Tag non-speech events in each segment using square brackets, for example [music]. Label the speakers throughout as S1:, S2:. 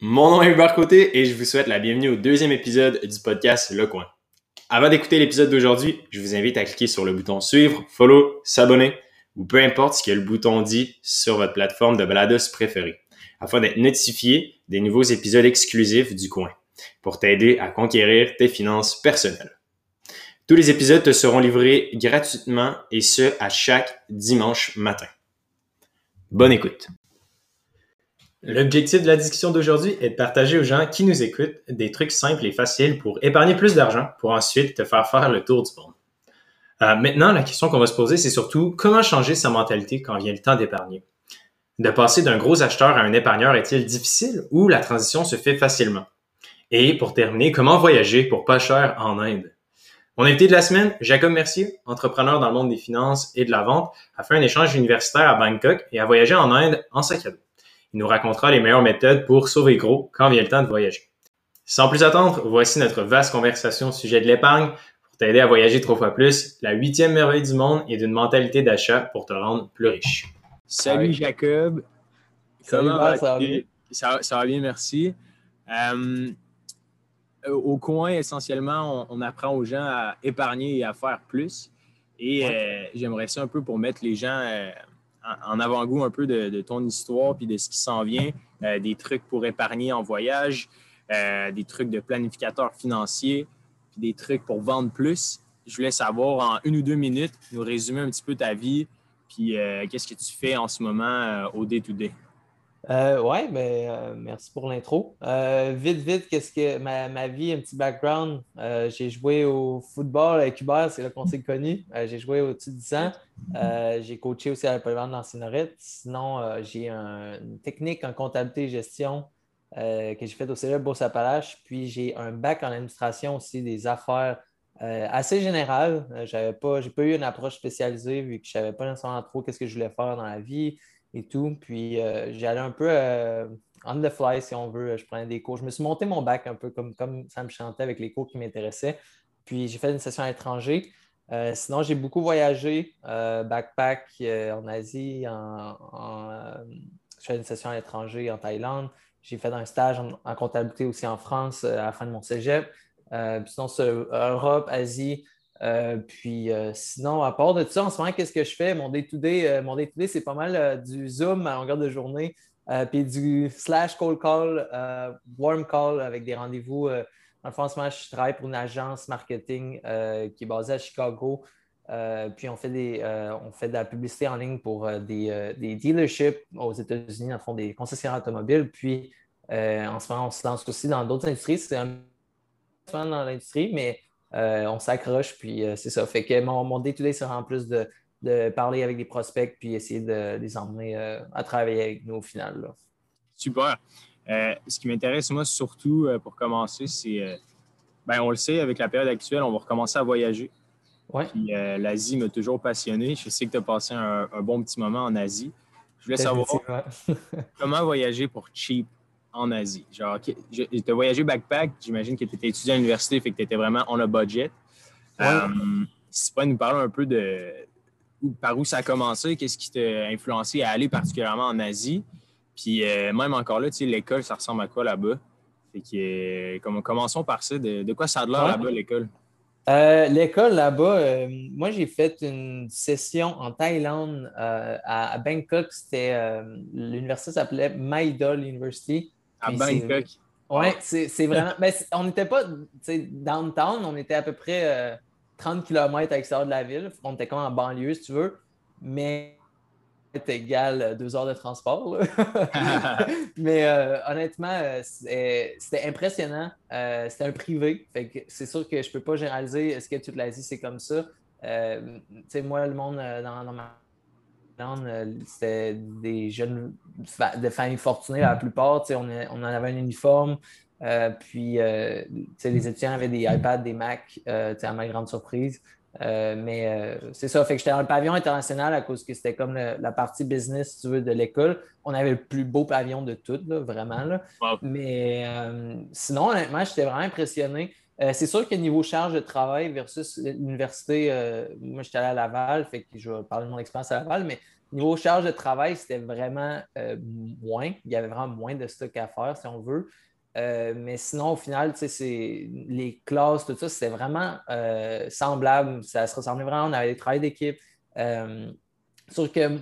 S1: Mon nom est Hubert Côté et je vous souhaite la bienvenue au deuxième épisode du podcast Le Coin. Avant d'écouter l'épisode d'aujourd'hui, je vous invite à cliquer sur le bouton suivre, follow, s'abonner ou peu importe ce que le bouton dit sur votre plateforme de balados préférée afin d'être notifié des nouveaux épisodes exclusifs du coin pour t'aider à conquérir tes finances personnelles. Tous les épisodes te seront livrés gratuitement et ce à chaque dimanche matin. Bonne écoute. L'objectif de la discussion d'aujourd'hui est de partager aux gens qui nous écoutent des trucs simples et faciles pour épargner plus d'argent pour ensuite te faire faire le tour du monde. Euh, maintenant, la question qu'on va se poser, c'est surtout comment changer sa mentalité quand vient le temps d'épargner? De passer d'un gros acheteur à un épargneur est-il difficile ou la transition se fait facilement? Et pour terminer, comment voyager pour pas cher en Inde? Mon invité de la semaine, Jacob Mercier, entrepreneur dans le monde des finances et de la vente, a fait un échange universitaire à Bangkok et a voyagé en Inde en sac. Il nous racontera les meilleures méthodes pour sauver gros quand vient le temps de voyager. Sans plus attendre, voici notre vaste conversation au sujet de l'épargne pour t'aider à voyager trois fois plus, la huitième merveille du monde et d'une mentalité d'achat pour te rendre plus riche.
S2: Salut Jacob.
S3: Comment va? Ça,
S2: ça, ça, va bien, merci. Euh, au coin, essentiellement, on, apprend aux gens à épargner et à faire plus. Et euh, j'aimerais ça un peu pour mettre les gens euh, en avant-goût un peu de, ton histoire puis de ce qui s'en vient, des trucs pour épargner en voyage, des trucs de planificateur financier, puis des trucs pour vendre plus. Je voulais savoir en une ou deux minutes, nous résumer un petit peu ta vie, puis euh, qu'est-ce que tu fais en ce moment euh, au day-to-day?
S3: Euh, oui, ben, merci pour l'intro. vite, vite, qu'est-ce que ma, ma, vie, un petit background. j'ai joué au football avec Hubert, c'est là qu'on s'est connus. j'ai joué au-dessus de 10 ans. j'ai coaché aussi à la polyvalente dans Sinon, j'ai une technique en comptabilité et gestion que j'ai faite au Célèbre Bourse-Appalaches. Puis j'ai un bac en administration aussi des affaires euh, assez général. Euh, j'avais pas, j'ai pas eu une approche spécialisée vu que je savais pas nécessairement trop qu'est-ce que je voulais faire dans la vie et tout. Puis euh, j'allais un peu on the fly si on veut. Je prenais des cours. Je me suis monté mon bac un peu comme, comme ça me chantait avec les cours qui m'intéressaient. Puis j'ai fait une session à l'étranger. sinon, j'ai beaucoup voyagé, backpack en Asie, en, je fais une session à l'étranger en Thaïlande. J'ai fait un stage en comptabilité aussi en France à la fin de mon cégep. Euh, sinon, c'est Europe, Asie. Euh, puis euh, sinon, à part de ça, en ce moment, qu'est-ce que je fais? Mon day-to-day, mon day-to-day, c'est pas mal du Zoom à longueur de journée, puis du slash cold call, warm call avec des rendez-vous. en ce moment, je travaille pour une agence marketing qui est basée à Chicago. puis on fait, des, on fait de la publicité en ligne pour des, des, dealerships aux États-Unis, en fond des concessionnaires automobiles. Puis en ce moment, on se lance aussi dans d'autres industries. C'est un dans l'industrie, mais euh, on s'accroche, puis euh, c'est ça. Fait que mon, mon day-to-day sera en plus de, parler avec des prospects, puis essayer de, les emmener euh, à travailler avec nous au final.
S2: Super. ce qui m'intéresse, moi, surtout pour commencer, c'est, ben, on le sait, avec la période actuelle, on va recommencer à voyager.
S3: Ouais.
S2: l'Asie m'a toujours passionné. Je sais que tu as passé un, un, bon petit moment en Asie. Je voulais savoir [laughs] comment voyager pour cheap? En Asie? Genre, tu as voyagé backpack, j'imagine que tu étais étudiant à l'université, fait que tu étais vraiment on a budget. Euh, si tu pourrais nous parler un peu de par où ça a commencé, qu'est-ce qui t'a influencé à aller particulièrement en Asie? Puis euh, même encore là, tu sais, l'école, ça ressemble à quoi là-bas? Fait que, comme, commençons par ça. De, quoi ça a l'air là-bas, l'école?
S3: Euh, l'école là-bas, moi j'ai fait une session en Thaïlande à, Bangkok. C'était l'université s'appelait Maidol University.
S2: À Bangkok.
S3: Oui, c'est vraiment. Ben, on n'était pas downtown, on était à peu près 30 euh, km à l'extérieur de la ville. On était comme en banlieue, si tu veux. Mais c'était égal euh, deux heures de transport. [laughs] [laughs] mais euh, honnêtement, c'était impressionnant. c'était un privé. c'est sûr que je ne peux pas généraliser est-ce que toute l'Asie, c'est comme ça? moi, le monde dans, dans ma c'était des jeunes de familles fortunées, la plupart. On, on, en avait un uniforme. Euh, puis, euh, les étudiants avaient des iPads, des Macs, à ma grande surprise. mais c'est ça, fait que j'étais dans le pavillon international à cause que c'était comme la partie business, tu veux, de l'école. On avait le plus beau pavillon de toutes, vraiment. Là. Mais sinon, honnêtement, j'étais vraiment impressionné. C'est sûr que niveau charge de travail versus l'université, moi j'étais allé à Laval, fait que je vais parler de mon expérience à Laval, mais Niveau charge de travail, c'était vraiment euh, moins. Il y avait vraiment moins de stock à faire, si on veut. Euh, mais sinon, au final, les classes, tout ça, c'était vraiment euh, semblable. Ça se ressemblait vraiment. On avait des travails d'équipe. sauf que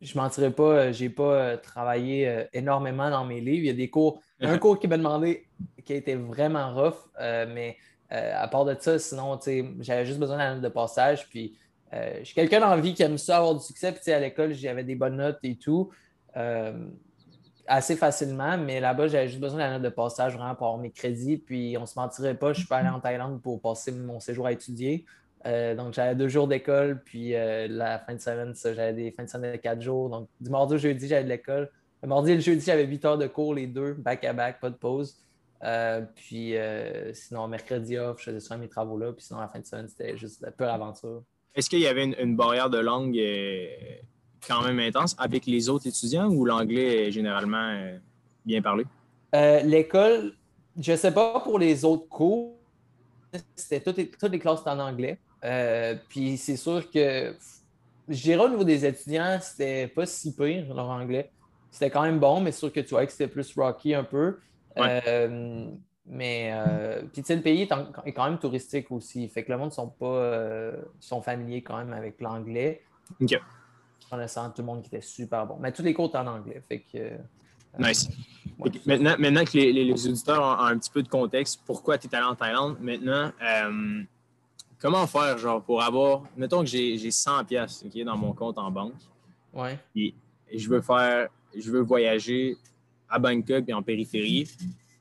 S3: je ne mentirais pas, je n'ai pas travaillé énormément dans mes livres. Il y a des cours, un cours qui m'a demandé qui a été vraiment rough, mais à part de ça, sinon, j'avais juste besoin d'un note de passage. Puis euh, je suis quelqu'un d'envie qui aime ça avoir du succès. Puis à l'école, j'avais des bonnes notes et tout. Euh, assez facilement, mais là-bas, j'avais juste besoin la note de passage vraiment pour avoir mes crédits. Puis on se mentirait pas, je suis pas allé en Thaïlande pour passer mon séjour à étudier. Euh, donc j'avais deux jours d'école, puis la fin de semaine, j'avais des fins de semaine de quatre jours. Donc du mardi au jeudi, j'avais de l'école. Le mardi et le jeudi, j'avais huit heures de cours, les deux, back à back, pas de pause. puis sinon, mercredi off, je faisais souvent mes travaux là. Puis sinon, la fin de semaine, c'était juste la pure aventure.
S2: Est-ce qu'il y avait une, barrière de langue euh, quand même intense avec les autres étudiants ou l'anglais est généralement euh, bien parlé?
S3: Euh, l'école, je ne sais pas pour les autres cours, c'était toutes les, classes en anglais. puis c'est sûr que, je dirais au niveau des étudiants, c'était pas si pire leur anglais. C'était quand même bon, mais sûr que tu vois que c'était plus rocky un peu. Mais euh, puis, le pays est, quand même touristique aussi. Fait que le monde sont pas euh, sont familiers quand même avec l'anglais.
S2: OK.
S3: Connaissant tout le monde qui était super bon. Mais tous les cours étaient en anglais. Fait que. Euh,
S2: nice. maintenant, maintenant que les, auditeurs ont, un petit peu de contexte, pourquoi tu es allé en Thaïlande, maintenant, comment faire genre pour avoir. Mettons que j'ai 100$ okay, dans mon compte en banque.
S3: Ouais.
S2: Et je veux faire. Je veux voyager à Bangkok et en périphérie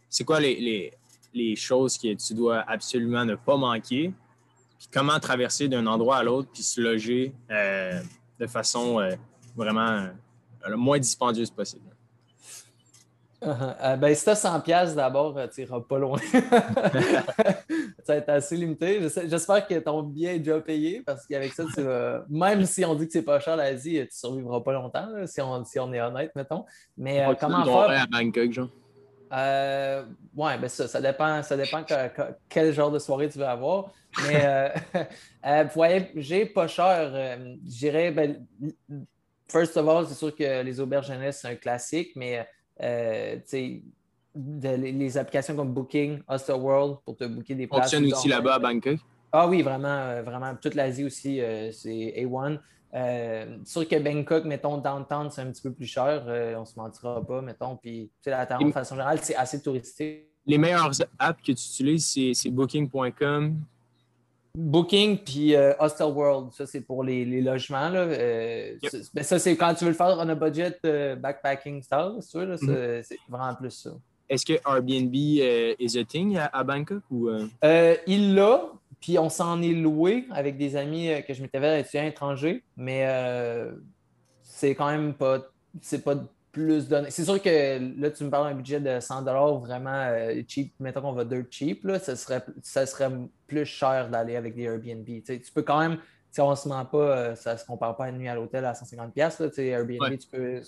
S2: c'est quoi les, choses que tu dois absolument ne pas manquer, puis comment traverser d'un endroit à l'autre, puis se loger euh, de façon euh, vraiment euh, le moins dispendieuse possible?
S3: Uh-huh. ben, si tu as 100 d'abord, tu n'iras pas loin. [laughs] ça va être assez limité. J'espère que ton billet est déjà payé parce qu'avec ça, même si on dit que c'est pas cher l'Asie, tu survivras pas longtemps, si, on, si on est honnête, mettons. Mais comment faire?
S2: à Bangkok, genre?
S3: Euh, oui, ben ça, ça dépend, ça dépend quel genre de soirée tu veux avoir. Mais euh, [laughs] euh voyager pas cher, euh, je dirais, ben, first of all, c'est sûr que les auberges jeunesse, c'est un classique, mais les applications comme Booking, Hostel World pour te booker des places.
S2: Fonctionne aussi là-bas à Bangkok?
S3: Ah oui, vraiment, vraiment. Toute l'Asie aussi, c'est A1. Euh, sûr que Bangkok, mettons, downtown, c'est un petit peu plus cher. Euh, on ne se mentira pas, mettons. Puis, la Thaïlande, de façon générale, c'est assez touristique.
S2: Les meilleures apps que tu utilises, c'est Booking.com.
S3: Booking puis euh, Hostel World, ça c'est pour les, logements. Là. Ben, ça, c'est quand tu veux le faire on a budget backpacking style, c'est vraiment plus ça.
S2: Est-ce que Airbnb est a thing à, Bangkok? Ou,
S3: il l'a, puis on s'en est loué avec des amis euh, que je m'étais fait étudiants étrangers, mais euh, c'est quand même pas, c'est pas plus donné. C'est sûr que là, tu me parles d'un budget de 100 vraiment euh, cheap. Mettons qu'on va deux cheap, là, ça, serait, ça serait plus cher d'aller avec des Airbnb. tu peux quand même, si on se ment pas, ça se compare pas à une nuit à l'hôtel à 150$. Airbnb, tu peux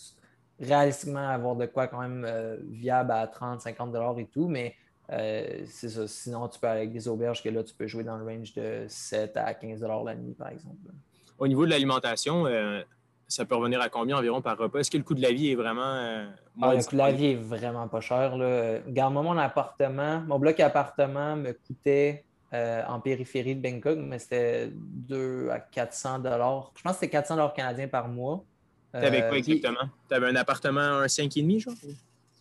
S3: réalistiquement avoir de quoi quand même viable à 30, 50$ et tout, mais euh, c'est ça. Sinon, tu peux aller avec des auberges que là, tu peux jouer dans le range de 7 à 15 la nuit, par exemple.
S2: Au niveau de l'alimentation, euh, ça peut revenir à combien environ par repas? Est-ce que le coût de la vie est vraiment. Euh,
S3: ah, le coût de la vie est vraiment pas cher. Là. Regarde-moi mon appartement. Mon bloc appartement me coûtait en périphérie de Bangkok, mais c'était 2 à 400 Je pense que c'était 400 canadiens par mois.
S2: Tu avais quoi exactement? Tu avais un appartement, un 5,5, genre?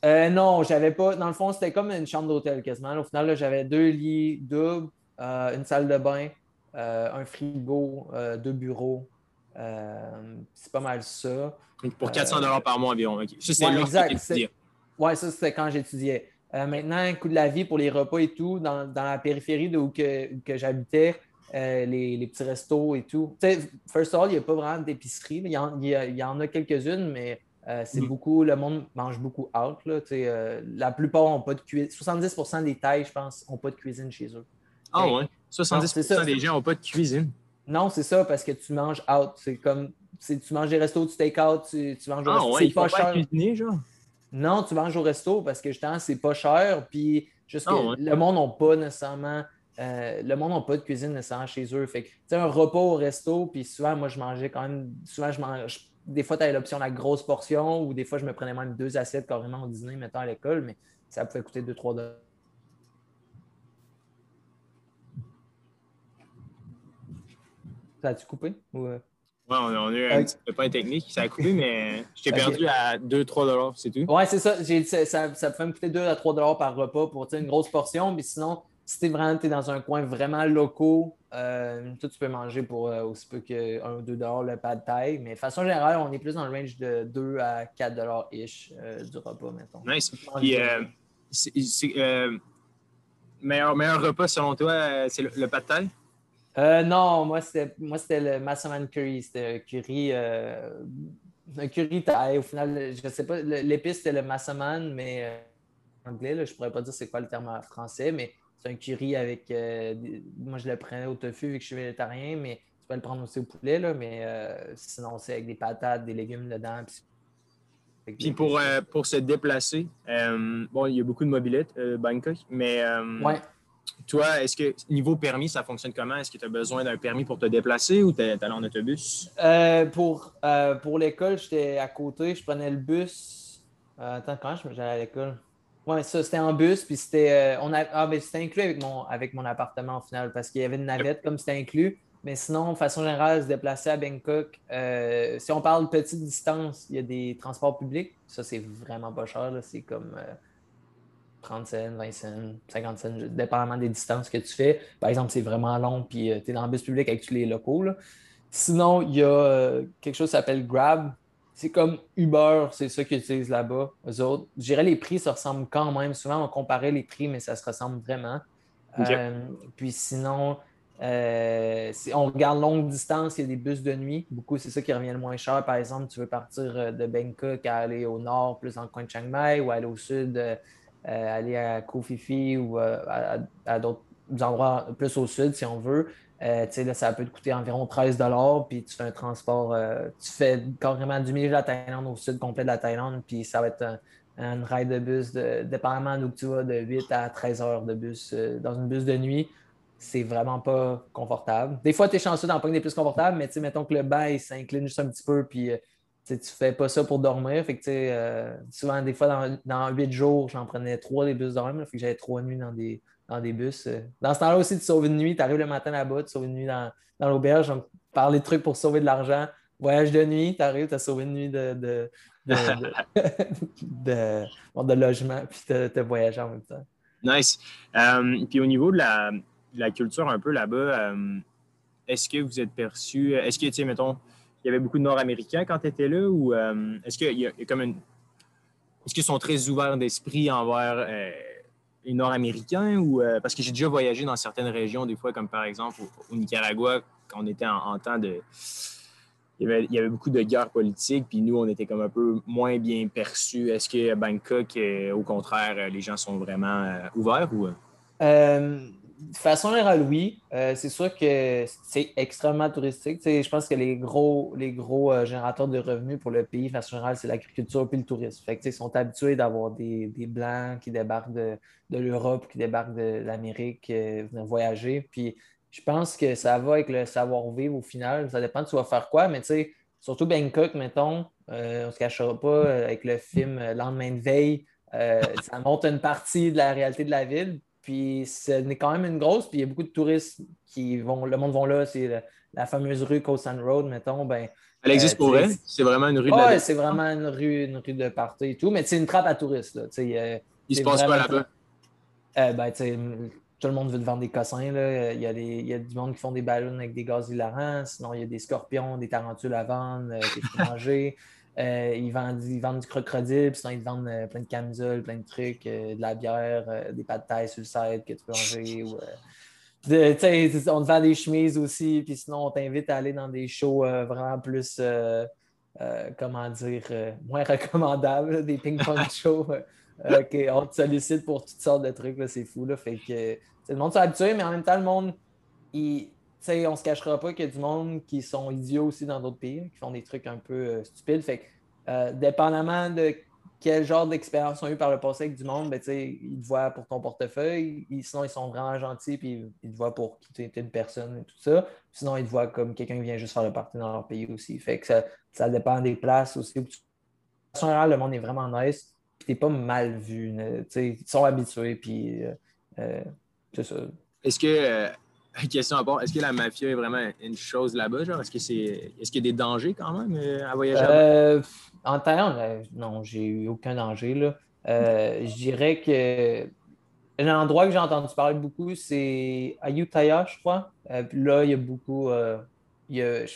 S3: Euh, non, j'avais pas. Dans le fond, c'était comme une chambre d'hôtel quasiment. Au final, j'avais deux lits doubles, euh, une salle de bain, euh, un frigo, deux bureaux. c'est pas mal ça.
S2: pour 400 dollars par mois environ.
S3: Ça, c'est ouais, exact. Oui, ça, c'était quand j'étudiais. maintenant, coût de la vie pour les repas et tout, dans, la périphérie de où que, j'habitais, les, petits restos et tout. first of all, il n'y a pas vraiment d'épicerie. Il, il, y en a quelques-unes, mais euh, c'est mm. beaucoup, le monde mange beaucoup out. Là, euh, la plupart n'ont pas de cuisine. 70% des tailles, je pense, n'ont pas de cuisine chez eux.
S2: Ah ouais? 70% des gens n'ont pas de cuisine.
S3: Non, c'est ça, parce que tu manges out. C'est comme tu manges des restos, tu take out, tu, manges au
S2: ah, resto. c'est pas cher. Cuisiner, genre?
S3: Non, tu manges au resto parce que justement, c'est pas cher. Puis juste ah, le monde n'a pas nécessairement. Euh, le monde n'a pas de cuisine nécessairement chez eux. Fait que, un repas au resto, puis souvent, moi, je mangeais quand même. Souvent, je mange des fois, tu avais l'option la grosse portion ou des fois, je me prenais même deux assiettes carrément au dîner, mettons à l'école, mais ça pouvait coûter 2-3 dollars. Ça a-tu coupé? Ou...
S2: Euh? Ouais, on, a eu un petit peu technique. Ça a coupé, mais je t'ai [laughs] perdu à 2-3 c'est tout.
S3: Ouais, c'est ça. ça. Ça peut me coûter 2 à 3 par repas pour une grosse portion. Mais sinon, si tu vraiment es dans un coin vraiment locaux, euh, tu peux manger pour euh, aussi peu que 1 ou 2 le pas de taille. Mais de façon générale, on est plus dans le range de 2 à 4 ish euh, du repas, mettons.
S2: Nice. Puis, c'est, meilleur, meilleur repas selon toi, c'est le, le pas de taille?
S3: Euh, non, moi c'était, moi, c'était le Massaman Curry. C'était un curry, euh, un curry Au final, je ne sais pas, l'épice c'était le Massaman, mais en euh, anglais, là, je ne pourrais pas dire c'est quoi le terme en français, mais c'est un curry avec. moi, je le prenais au tofu vu que je suis végétarien, mais tu peux le prendre aussi au poulet, là, mais sinon, c'est avec des patates, des légumes dedans.
S2: Puis, pour, pour se déplacer, bon, il y a beaucoup de mobilettes, Bangkok, mais.
S3: ouais
S2: toi, est-ce que niveau permis, ça fonctionne comment? Est-ce que tu as besoin d'un permis pour te déplacer ou tu es allé en autobus?
S3: Euh, pour euh, pour l'école, j'étais à côté, je prenais le bus. Euh, attends, quand j'allais à l'école? Oui, ça, c'était en bus, puis c'était a, ah, c'était inclus avec mon, avec mon appartement au final, parce qu'il y avait une navette comme c'était inclus. Mais sinon, de façon générale, se déplacer à Bangkok, si on parle petite distance, il y a des transports publics. Ça, c'est vraiment pas cher. C'est comme 30 cents, 20 cents, 50 cents, dépendamment des distances que tu fais. Par exemple, c'est vraiment long, puis euh, tu es dans le bus public avec tous les locaux. Sinon, il y a euh, quelque chose qui s'appelle Grab. C'est comme Uber, c'est ça qu'ils utilisent là-bas, eux autres. Je dirais les prix se ressemblent quand même. Souvent, on comparait les prix, mais ça se ressemble vraiment. Euh, puis sinon, on regarde longue distance, il y a des bus de nuit. Beaucoup, c'est ça qui revient le moins cher. Par exemple, tu veux partir de Bangkok à aller au nord, plus dans le coin de Chiang Mai, ou aller au sud, euh, aller à Kofifi ou euh, à, d'autres endroits plus au sud, si on veut. Euh, là, ça peut te coûter environ 13 puis tu fais un transport, tu fais carrément du milieu de la Thaïlande au sud complet de la Thaïlande, puis ça va être un, ride de bus, de, dépendamment d'où tu vas, de 8 à 13 heures de bus dans une bus de nuit. C'est vraiment pas confortable. Des fois, tu es chanceux d'en prendre des plus confortables, mais mettons que le bail s'incline juste un petit peu, puis tu fais pas ça pour dormir. Fait que, euh, souvent, des fois, dans, huit jours, j'en prenais trois des bus dormir. Fait que j'avais trois nuits dans des, dans des bus. Euh. Dans ce temps-là aussi, tu sauves une nuit. Tu arrives le matin là-bas, tu sauves une nuit dans, dans l'auberge. On parle des trucs pour sauver de l'argent. Voyage de nuit, tu arrives, tu as sauvé une nuit de, de, de, [laughs] logement, puis tu as voyagé en même temps.
S2: Nice. Euh, puis au niveau de la, la culture un peu là-bas, est-ce que vous êtes perçu, est-ce que, tu sais, mettons, il y avait beaucoup de Nord-Américains quand tu étais là ou euh, est-ce qu'il y, a comme une. Est-ce qu'ils sont très ouverts d'esprit envers les Nord-Américains ou. Euh, parce que j'ai déjà voyagé dans certaines régions, des fois, comme par exemple au, Nicaragua, quand on était en, temps de. Il y, avait, beaucoup de guerres politiques, puis nous, on était comme un peu moins bien perçus. Est-ce que Bangkok, au contraire, les gens sont vraiment ouverts ou
S3: façon générale, oui. Euh, c'est sûr que c'est extrêmement touristique. je pense que les gros, les gros euh, générateurs de revenus pour le pays, de façon générale, c'est l'agriculture et le tourisme. Ils sont habitués d'avoir des, Blancs qui débarquent de, l'Europe, qui débarquent de l'Amérique, euh, venir voyager. Puis je pense que ça va avec le savoir-vivre au final. Ça dépend de tu vas faire quoi, mais surtout Bangkok, mettons, on ne se cachera pas, avec le film Lendemain de veille, ça montre une partie de la réalité de la ville. Puis ce n'est quand même une grosse, puis il y a beaucoup de touristes qui vont, le monde vont là, c'est la, fameuse rue Coast Road, mettons. Ben,
S2: Elle existe euh, pour elle? C'est vraiment une rue de
S3: Oui, c'est vraiment une rue, une rue de partout et tout, mais c'est une trappe à touristes. Là,
S2: il se passe quoi là-bas?
S3: Euh, ben, tout le monde veut te vendre des cossins. Là. Il, y a des, il y a du monde qui font des ballons avec des gaz hilarants. Sinon, il y a des scorpions, des tarentules à vendre, euh, des [laughs] manger. Euh, ils, vendent, vendent, du crocodile, puis sinon ils vendent euh, plein de camisoles, plein de trucs, euh, de la bière, des pâtes de taille sur le site que tu peux manger. Ou, on te vend des chemises aussi, puis sinon on t'invite à aller dans des shows vraiment plus, comment dire, moins [laughs] recommandables, des ping-pong [laughs] shows. on te sollicite pour toutes sortes de trucs, c'est fou. Là, fait que le monde s'est habitué, mais en même temps, le monde, il, on on se cachera pas qu'il y a du monde qui sont idiots aussi dans d'autres pays, qui font des trucs un peu euh, stupides. Fait que, euh, dépendamment de quel genre d'expérience ont eu par le passé avec du monde, ben, ils te voient pour ton portefeuille. sinon, ils sont vraiment gentils puis ils te voient pour qui tu une personne et tout ça. Sinon, ils te voient comme quelqu'un qui vient juste faire le parti dans leur pays aussi. Fait que ça, dépend des places aussi. En général, le monde est vraiment nice. Puis t'es pas mal vu. Ils sont habitués. Euh, euh, c'est ça.
S2: Est-ce que. Euh, [laughs] question à part, est-ce que la mafia est vraiment une chose là-bas? Est-ce que c'est. Est-ce qu'il y a des dangers quand même à voyager?
S3: En Thaïlande, euh, non, j'ai eu aucun danger. Là. Euh, je dirais que l'endroit que j'ai entendu parler beaucoup, c'est Ayutthaya, je crois. Euh, là, il y a beaucoup. je ne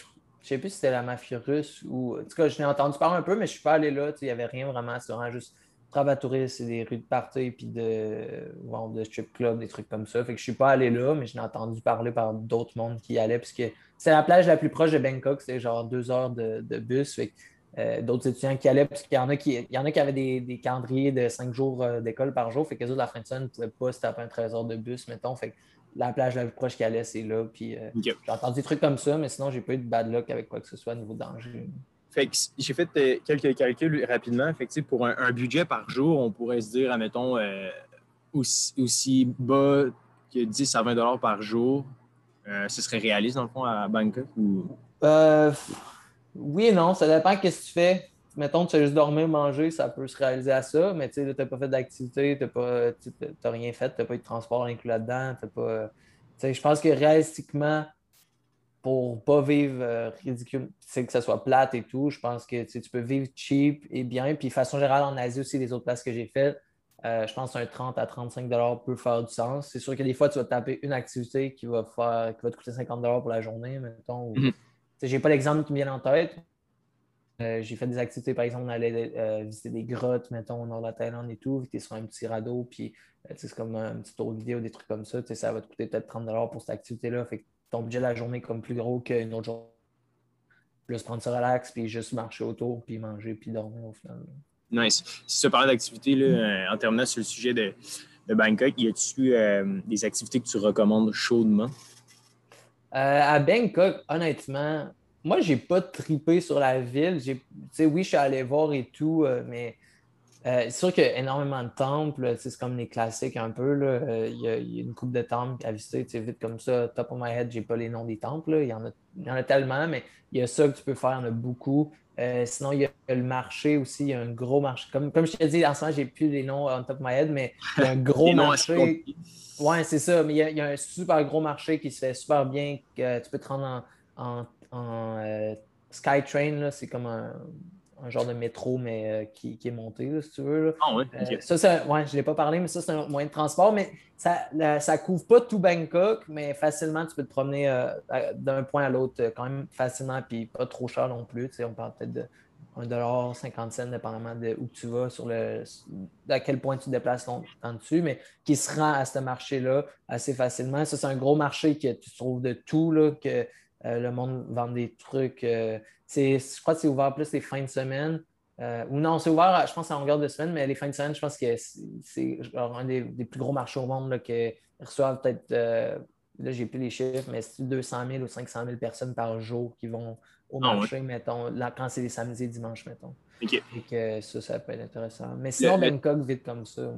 S3: sais plus si c'était la mafia russe ou. En tout cas, je l'ai entendu parler un peu, mais je ne suis pas allé là. Il n'y avait rien vraiment. Vraiment juste travail touriste, c'est des rues de party, puis de, de strip club, des trucs comme ça. Fait que je suis pas allé là, mais je l'ai entendu parler par d'autres mondes qui y allaient, puisque c'est la plage la plus proche de Bangkok, c'est genre deux heures de, bus. Fait que euh, d'autres étudiants qui allaient, parce qu'il y en a qui, y en a qui avaient des, calendriers de cinq jours euh, d'école par jour, fait que les autres, la fin de semaine, ne pouvaient pas se taper un 13 heures de bus, mettons. Fait que la plage la plus proche qui allait, c'est là. Puis euh, j'ai entendu des trucs comme ça, mais sinon, j'ai pas eu de bad luck avec quoi que ce soit au niveau danger.
S2: Fait que j'ai fait quelques calculs rapidement. Pour un, budget par jour, on pourrait se dire, admettons, aussi, aussi, bas que 10 à 20 par jour. ce serait réaliste, dans le fond, à Bangkok? Ou...
S3: Oui et non, ça dépend de ce que tu fais. Mettons, tu as juste dormir, manger, ça peut se réaliser à ça, mais tu n'as pas fait d'activité, tu n'as rien fait, tu n'as pas eu de transport inclus là-dedans. Pas, je pense que réalistiquement, pour ne pas vivre euh, ridicule, c'est que ça soit plate et tout, je pense que tu peux vivre cheap et bien. Puis, de façon générale, en Asie aussi, les autres places que j'ai faites, euh, je pense qu'un 30 à 35 peut faire du sens. C'est sûr que des fois, tu vas te taper une activité qui va, faire, qui va te coûter 50 pour la journée, mettons. Mm-hmm. J'ai pas l'exemple qui me vient en tête. Euh, j'ai fait des activités, par exemple, on allait euh, visiter des grottes, mettons, au nord de la Thaïlande et tout. Tu es sur un petit radeau, puis c'est comme un petit tour de vidéo, des trucs comme ça. Ça va te coûter peut-être 30 pour cette activité-là. Fait que ton budget de la journée comme plus gros qu'une autre journée. Plus prendre ça relax, puis juste marcher autour, puis manger, puis dormir au final.
S2: Nice. Si tu parles d'activités, en terminant sur le sujet de, de Bangkok, y a-tu des activités que tu recommandes chaudement?
S3: Euh, à Bangkok, honnêtement, moi, j'ai pas tripé sur la ville. Oui, je suis allé voir et tout, euh, mais euh, c'est sûr qu'il y a énormément de temples. C'est comme les classiques un peu. Il y, a une coupe de temples à visiter. Vite comme ça, top of my head, j'ai pas les noms des temples. Il y, en a, y en a tellement, mais il y a ça que tu peux faire. Il y en a beaucoup. sinon, il y a le marché aussi. Il y a un gros marché. Comme, comme je t'ai dit, en ce moment, j'ai plus les noms on top of my head, mais il y a un gros marché. Oui, c'est ça. Mais il y, a, un super gros marché qui se fait super bien. Que tu peux te rendre en, en, euh, Skytrain. C'est comme un, genre de métro, mais euh, qui, est monté, si tu veux.
S2: Ah oui,
S3: euh, ça, ouais, je ne l'ai pas parlé, mais ça, c'est un moyen de transport. Mais ça ne couvre pas tout Bangkok, mais facilement, tu peux te promener d'un point à l'autre quand même facilement, puis pas trop cher non plus. on parle peut-être de 1,50 cents, dépendamment de où tu vas, sur le, à quel point tu te déplaces en dessus, mais qui se rend à ce marché-là assez facilement. Ça, c'est un gros marché que tu trouves de tout, là, que euh, le monde vend des trucs. Euh, je crois que c'est ouvert plus les fins de semaine. Euh, ou non, c'est ouvert, je pense, en longueur de semaine, mais les fins de semaine, je pense que c'est un des, plus gros marchés au monde là, qui reçoivent peut-être, là, j'ai plus les chiffres, mais c'est 200 000 ou 500 000 personnes par jour qui vont au ah marché, mettons, là, quand c'est les samedis et dimanches, mettons.
S2: Et
S3: que ça, ça peut être intéressant. Mais sinon, le, Bangkok, vite comme ça.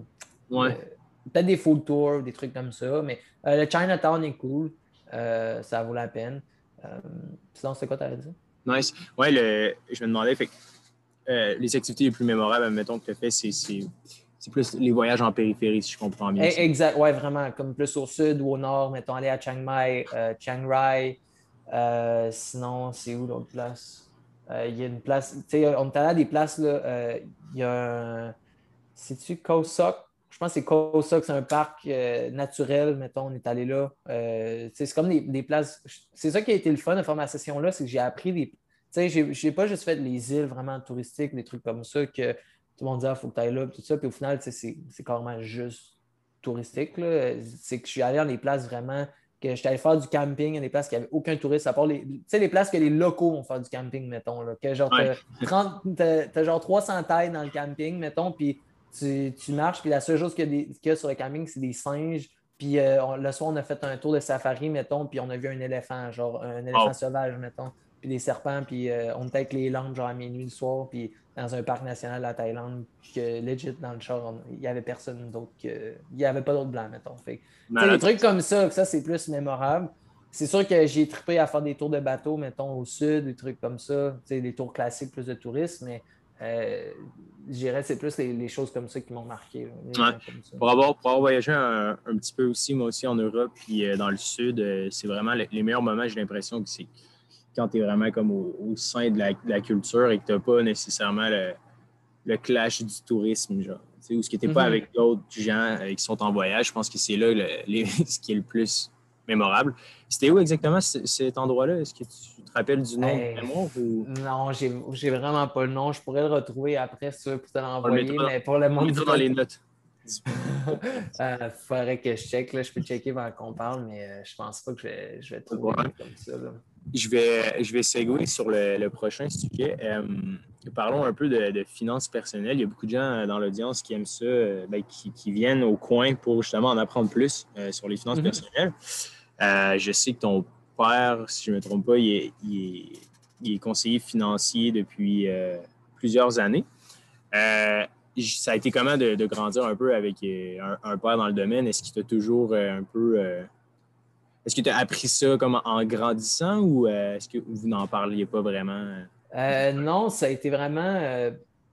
S3: Ouais. Peut-être des full tours, des trucs comme ça, mais le Chinatown est cool. ça vaut la peine. Euh, sinon, c'est quoi tu as dit?
S2: Nice. Le, je me demandais, fait, euh, les activités les plus mémorables, mettons, que tu as fait, c'est plus les voyages en périphérie, si je comprends bien.
S3: Eh, exact, ouais, vraiment, comme plus au sud ou au nord, mettons, aller à Chiang Mai, euh, Chiang Rai. sinon, c'est où l'autre place? Il y a une place, tu sais, on est allé à des places, là, il y a un. C'est-tu Khao Sok? Je pense que c'est Kosa, c'est un parc euh, naturel, mettons, on est allé là. Euh, c'est comme des, places. C'est ça qui a été le fun de faire ma session-là, c'est que j'ai appris des. Tu sais, j'ai pas juste fait les îles vraiment touristiques, des trucs comme ça, que tout le monde dit, il ah, faut que tu ailles là, tout ça. Puis au final, c'est carrément juste touristique. C'est que je suis allé dans des places vraiment que j'étais allé faire du camping, des places qui n'avaient aucun touriste, à part les, tu sais, les places que les locaux vont faire du camping, mettons. Là, que genre, t'as genre 300 tailles dans le camping, mettons, puis tu, marches, puis la seule chose qu'il y, a sur le camping, c'est des singes. Puis euh, le soir, on a fait un tour de safari, mettons, puis on a vu un éléphant, genre un éléphant sauvage, mettons, puis des serpents, puis euh, on était avec les lampes, genre à minuit le soir, puis dans un parc national de la Thaïlande que legit dans le char, il n'y avait personne d'autre que. Il n'y avait pas d'autres blancs, mettons. Fait, des trucs comme ça, ça c'est plus mémorable. C'est sûr que j'ai trippé à faire des tours de bateau, mettons, au sud, des trucs comme ça, des tours classiques plus de tourisme, mais euh, je dirais c'est plus les, choses comme ça qui m'ont marqué.
S2: Pour, avoir, pour avoir voyagé un, petit peu aussi, moi aussi en Europe, puis euh, dans le sud, euh, c'est vraiment les, meilleurs moments, j'ai l'impression que c'est quand tu es vraiment comme au, sein de la, culture et que tu n'as pas nécessairement le, clash du tourisme, genre. Ou ce qui n'était pas mhm. avec d'autres gens qui sont en voyage, je pense que c'est là [laughs] ce qui est le plus mémorable. C'était où exactement cet endroit-là? Est-ce que tu te rappelles du nom de
S3: ou... Non, j'ai vraiment pas le nom. Je pourrais le retrouver après ça pour te l'envoyer, mais pour le moment.
S2: dans les notes.
S3: Il [laughs] euh, faudrait que je check. Là. Je peux checker avant qu'on parle, mais euh, je pense pas que je vais, je vais trouver comme ça.
S2: Je vais, je vais seguer sur le, prochain sujet. Euh, parlons un peu de, finances personnelles. Il y a beaucoup de gens dans l'audience qui aiment ça, ben, qui, viennent au coin pour justement en apprendre plus sur les finances mm-hmm. personnelles. Euh, je sais que ton père, si je ne me trompe pas, il est, conseiller financier depuis euh, plusieurs années. Euh, ça a été comment de, grandir un peu avec un, père dans le domaine? Est-ce qu'il t'a toujours un peu. Est-ce que tu as appris ça comme en grandissant ou est-ce que vous n'en parliez pas vraiment?
S3: non, ça a été vraiment.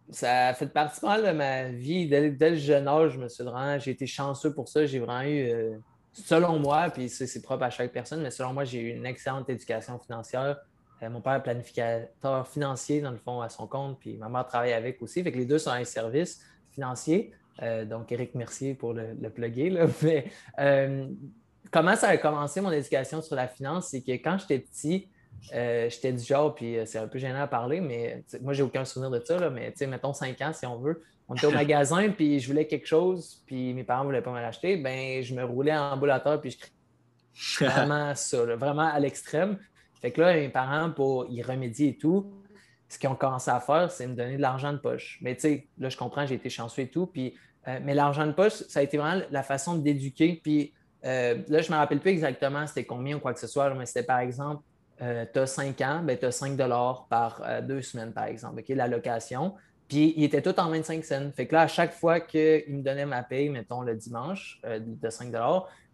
S3: ça a fait partie de ma vie. Dès, le jeune âge, je me suis vraiment. J'ai été chanceux pour ça. J'ai vraiment eu selon moi, puis c'est propre à chaque personne, mais selon moi, j'ai eu une excellente éducation financière. Euh, mon père est planificateur financier, dans le fond, à son compte, puis ma mère travaille avec aussi. Fait que les deux sont un service financier. Euh, donc, Eric Mercier pour le, le plugger. Là. [laughs] Euh, comment ça a commencé mon éducation sur la finance? C'est que quand j'étais petit, j'étais du genre, puis c'est un peu gênant à parler, mais moi, j'ai aucun souvenir de ça, là, mais mettons 5 ans si on veut on était au [laughs] magasin, puis je voulais quelque chose, puis mes parents ne voulaient pas me l'acheter, ben je me roulais en boule puis je criais [laughs] vraiment ça, vraiment à l'extrême. Fait que là, mes parents, pour y remédier et tout, ce qu'ils ont commencé à faire, c'est me donner de l'argent de poche. Mais tu sais, là, je comprends, j'ai été chanceux et tout. Puis, euh, mais l'argent de poche, ça a été vraiment la façon d'éduquer. Puis euh, là, je ne me rappelle plus exactement c'était combien ou quoi que ce soit, mais c'était par exemple, euh, tu as 5 ans, ben, tu as 5 par deux semaines, par exemple, OK, la location. Puis il était tout en 25 cents. Fait que là, à chaque fois qu'il me donnait ma paye, mettons le dimanche euh, de 5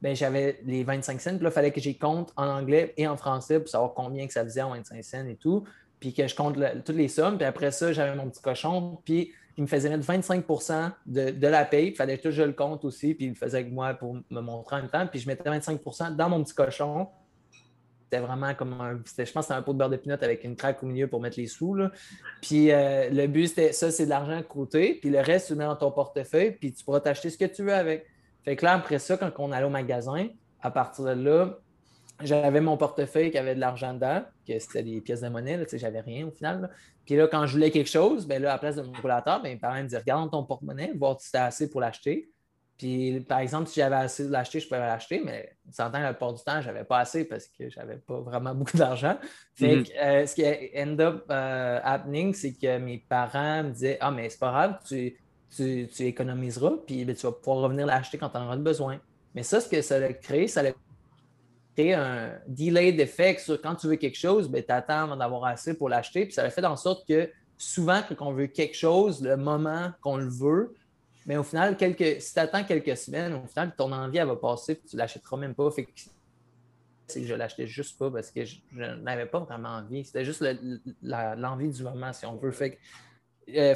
S3: ben j'avais les 25 cents. Puis là, il fallait que j'y compte en anglais et en français pour savoir combien que ça faisait en 25 cents et tout. Puis que je compte toutes les sommes. Puis après ça, j'avais mon petit cochon. Puis il me faisait mettre 25% de, la paye. Il fallait que je le compte aussi. Puis il le faisait avec moi pour me montrer en même temps. Puis je mettais 25% dans mon petit cochon. C'était vraiment comme un. Je pense que un pot de beurre de pinot avec une craque au milieu pour mettre les sous. Là. Puis euh, le but, c'était ça, c'est de l'argent à côté. Puis le reste, tu mets dans ton portefeuille. Puis tu pourras t'acheter ce que tu veux avec. Fait que là, après ça, quand on allait au magasin, à partir de là, j'avais mon portefeuille qui avait de l'argent dedans, que c'était des pièces de monnaie, j'avais rien au final. Puis là, quand je voulais quelque chose, ben là, à la place de mon roulateur, ben, mes parents me disaient Regarde ton porte-monnaie, voir si c'était assez pour l'acheter. Puis, par exemple, si j'avais assez de l'acheter, je pouvais l'acheter, mais certains, la plupart du temps, je n'avais pas assez parce que je n'avais pas vraiment [laughs] beaucoup d'argent. Fait mhm. que, euh, ce qui end up euh, happening, c'est que mes parents me disaient Ah, mais c'est pas grave, tu, tu, économiseras, puis ben, tu vas pouvoir revenir l'acheter quand tu en auras besoin. Mais ça, ce que ça a créé, ça a un delay d'effet sur quand tu veux quelque chose, ben, tu attends avant d'avoir assez pour l'acheter. Puis ça a fait en sorte que souvent, quand on veut quelque chose, le moment qu'on le veut, mais au final, quelques, si tu attends quelques semaines, au final, ton envie, elle va passer, puis tu ne l'achèteras même pas. Fait que c'est que je l'achetais juste pas parce que je, n'avais pas vraiment envie. C'était juste l'envie du moment, si on veut. Fait euh,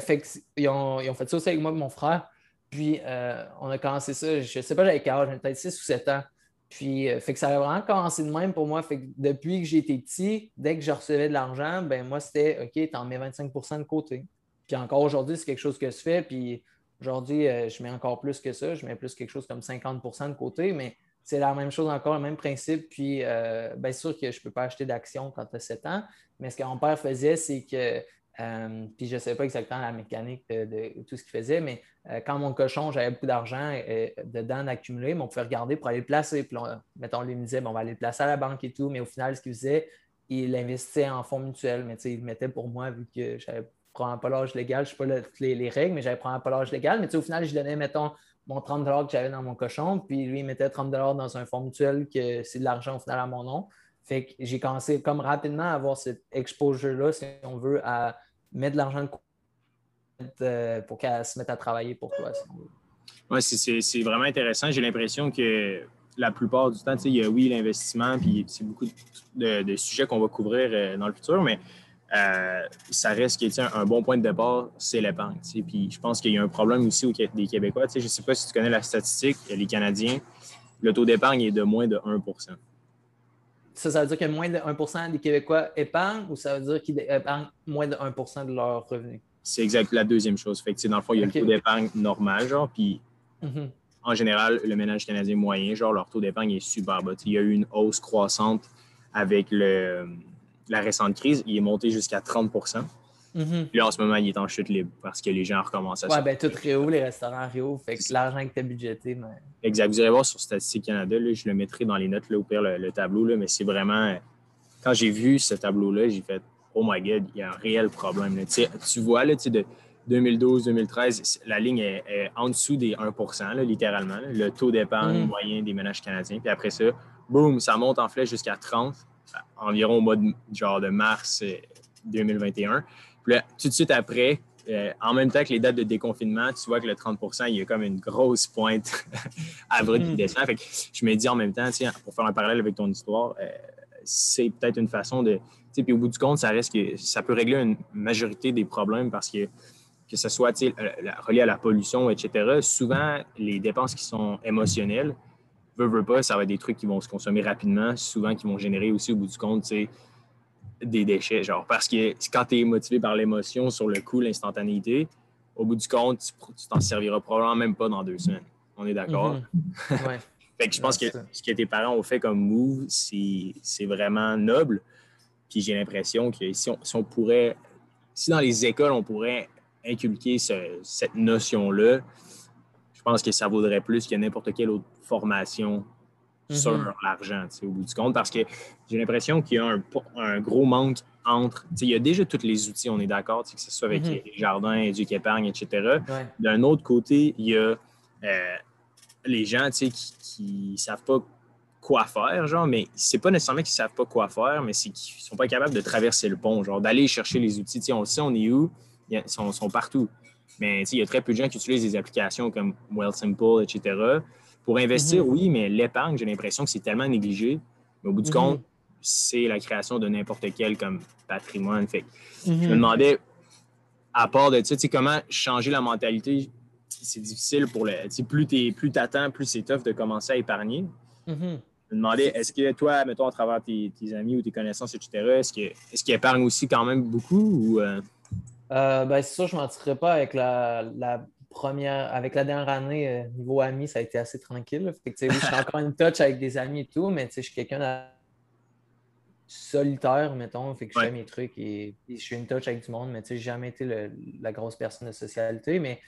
S3: ils, ont, fait ça aussi avec moi et mon frère. Puis, euh, on a commencé ça, je ne sais pas, j'avais quel âge, peut-être 6 ou 7 ans. Puis, euh, fait que ça a vraiment commencé de même pour moi. Depuis que j'étais petit, dès que je recevais de l'argent, ben moi, c'était OK, tu en mets 25% de côté. Puis encore aujourd'hui, c'est quelque chose que je fais. Puis Aujourd'hui, euh, je mets encore plus que ça. Je mets plus quelque chose comme 50% de côté, mais c'est la même chose encore, le même principe. Puis, euh, bien sûr que je ne peux pas acheter d'actions quand tu as 7 ans, mais ce que mon père faisait, c'est que, euh, puis je ne sais pas exactement la mécanique de, tout ce qu'il faisait, mais quand mon cochon, j'avais beaucoup d'argent dedans d'accumuler, on pouvait regarder pour aller le placer. Puis, mettons, lui me disait, bon, on va aller le placer à la banque et tout, mais au final, ce qu'il faisait, il investissait en fonds mutuels, mais il le mettait pour moi vu que j'avais prends pas l'âge légal, je ne sais pas les, règles, mais j'avais prends pas l'âge légal. Mais au final, je donnais, mettons, mon 30 que j'avais dans mon cochon, puis lui, il mettait 30 dans un fonds mutuel que c'est de l'argent au final à mon nom. Fait que j'ai commencé comme rapidement à avoir cette exposure-là, si on veut, à mettre de l'argent de pour qu'elle se mette à travailler pour toi.
S2: Oui, c'est vraiment intéressant. J'ai l'impression que la plupart du temps, il y a oui l'investissement, puis c'est beaucoup de, sujets qu'on va couvrir euh, dans le futur, mais euh, ça reste un, bon point de départ, c'est l'épargne. Puis je pense qu'il y a un problème aussi au, des Québécois. Je ne sais pas si tu connais la statistique, les Canadiens, le taux d'épargne est de moins de 1
S3: ça, ça veut dire que moins de 1% des Québécois épargnent ou ça veut dire qu'ils épargnent moins de 1% de leurs revenus?
S2: C'est exact la deuxième chose. Fait que, dans le fond, il y a le taux d'épargne normal, genre, puis mm-hmm en général, le ménage canadien moyen, genre leur taux d'épargne est super bas. Il y a eu une hausse croissante avec le, la récente crise. Il est monté jusqu'à 30 Puis là, en ce moment, il est en chute libre parce que les gens recommencent à
S3: Ouais, bien, tout réouvre, les restaurants réouvrent. Fait que l'argent que tu as budgété. Mais...
S2: Exact. Vous allez voir sur Statistique Canada, je le mettrai dans les notes, là, au pire, le, tableau. Là, mais c'est vraiment. Quand j'ai vu ce tableau-là, j'ai fait Oh my God, il y a un réel problème. Tu vois, là, de 2012-2013, la ligne est, en dessous des 1% littéralement, le taux d'épargne mm. moyen des ménages canadiens. Puis après ça, boum, ça monte en flèche jusqu'à 30, environ au mois de, genre de mars 2021. Puis là, tout de suite après, euh, en même temps que les dates de déconfinement, tu vois que le 30% il y a comme une grosse pointe [laughs] avril qui mm. descend. Fait que je me dis en même temps, pour faire un parallèle avec ton histoire, euh, c'est peut-être une façon de. Puis au bout du compte, ça reste que ça peut régler une majorité des problèmes parce que que ce soit relié à la pollution, etc., souvent, les dépenses qui sont émotionnelles, veut, veut pas, ça va être des trucs qui vont se consommer rapidement, souvent qui vont générer aussi au bout du compte, des déchets. Genre, parce que quand tu es motivé par l'émotion sur le coup, l'instantanéité, au bout du compte, tu t'en serviras probablement même pas dans deux semaines. On est d'accord?
S3: Mm-hmm. [laughs]
S2: fait que je pense que ce que tes parents ont fait comme move, c'est vraiment noble. Puis j'ai l'impression que si on, si on pourrait, si dans les écoles, on pourrait inculquer cette notion-là, je pense que ça vaudrait plus que n'importe quelle autre formation sur l'argent, au bout du compte, parce que j'ai l'impression qu'il y a un, gros manque entre. Il y a déjà tous les outils, on est d'accord, que ce soit avec mhm. les jardins, Éduc épargne, etc. D'un autre côté, il y a euh, les gens qui ne savent pas quoi faire, genre, mais c'est pas nécessairement qu'ils savent pas quoi faire, mais c'est qu'ils sont pas capables de traverser le pont, genre, d'aller chercher les outils. on sait on est où, ils sont, sont partout. Mais il y a très peu de gens qui utilisent des applications comme Wealthsimple, etc. Pour investir, mhm. oui, mais l'épargne, j'ai l'impression que c'est tellement négligé. Mais au bout du mhm. compte, c'est la création de n'importe quel comme patrimoine. Fait Je me mhm. demandais, à part de ça, comment changer la mentalité, c'est difficile pour le. Plus tu plus attends, plus c'est tough de commencer à épargner. Je me demandais, est-ce que toi, mettons, à travers tes, amis ou tes connaissances, etc., est-ce qu'ils est épargnent aussi quand même beaucoup ou. Euh?
S3: Euh, ben, c'est sûr, je ne mentirais pas avec la, première, avec la dernière année, euh, niveau amis, ça a été assez tranquille. je suis encore une touch avec des amis et tout, mais je suis quelqu'un de solitaire, mettons. Fait que je fais mes trucs et, je suis une touch avec du monde, mais je n'ai jamais été la grosse personne de socialité. Mais